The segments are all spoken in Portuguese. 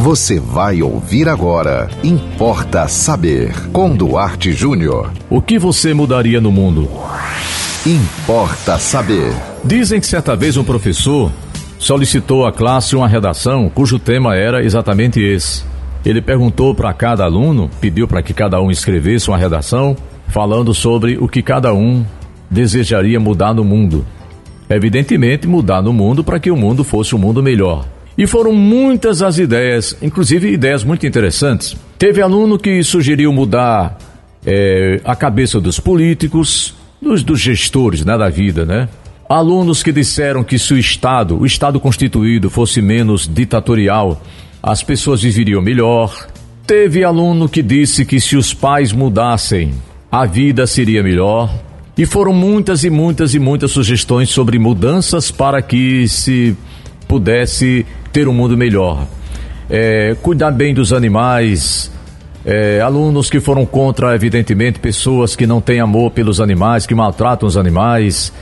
Você vai ouvir agora. Importa saber. Com Duarte Júnior. O que você mudaria no mundo? Importa saber. Dizem que certa vez um professor solicitou à classe uma redação cujo tema era exatamente esse. Ele perguntou para cada aluno, pediu para que cada um escrevesse uma redação falando sobre o que cada um desejaria mudar no mundo. Evidentemente, mudar no mundo para que o mundo fosse um mundo melhor. E foram muitas as ideias, inclusive ideias muito interessantes. Teve aluno que sugeriu mudar é, a cabeça dos políticos, dos, dos gestores né, da vida, né? Alunos que disseram que se o Estado, o Estado constituído, fosse menos ditatorial, as pessoas viveriam melhor. Teve aluno que disse que se os pais mudassem, a vida seria melhor. E foram muitas e muitas e muitas sugestões sobre mudanças para que se pudesse ter um mundo melhor. É, cuidar bem dos animais, é, alunos que foram contra, evidentemente, pessoas que não têm amor pelos animais, que maltratam os animais,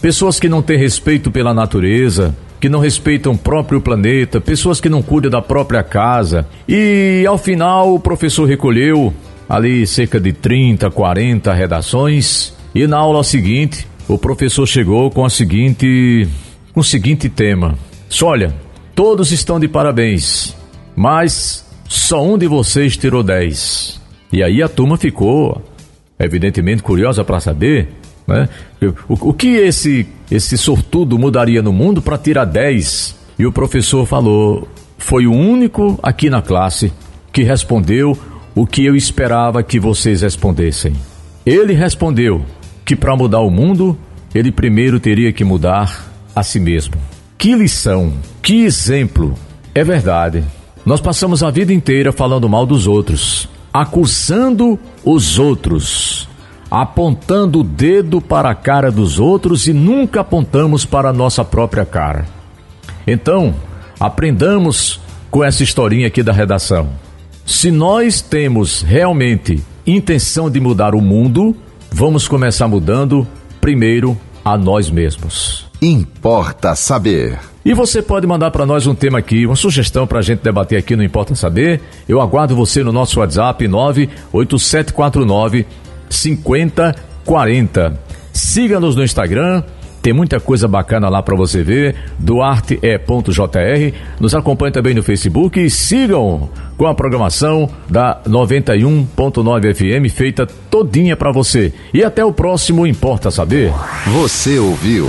pessoas que não têm respeito pela natureza, que não respeitam o próprio planeta, pessoas que não cuidam da própria casa. E ao final o professor recolheu ali cerca de 30, 40 redações. E na aula seguinte o professor chegou com a seguinte com o seguinte tema: Olha, todos estão de parabéns, mas só um de vocês tirou 10. E aí a turma ficou, evidentemente, curiosa para saber né? o, o que esse, esse sortudo mudaria no mundo para tirar 10. E o professor falou: foi o único aqui na classe que respondeu o que eu esperava que vocês respondessem. Ele respondeu que para mudar o mundo, ele primeiro teria que mudar a si mesmo. Que lição, que exemplo. É verdade. Nós passamos a vida inteira falando mal dos outros, acusando os outros, apontando o dedo para a cara dos outros e nunca apontamos para a nossa própria cara. Então, aprendamos com essa historinha aqui da redação. Se nós temos realmente intenção de mudar o mundo, vamos começar mudando primeiro a nós mesmos. Importa saber. E você pode mandar para nós um tema aqui, uma sugestão para a gente debater aqui no Importa Saber. Eu aguardo você no nosso WhatsApp 98749 5040. Siga-nos no Instagram, tem muita coisa bacana lá para você ver. Duarte.jr. Nos acompanhe também no Facebook e sigam com a programação da 91.9 FM feita todinha para você. E até o próximo Importa Saber. Você ouviu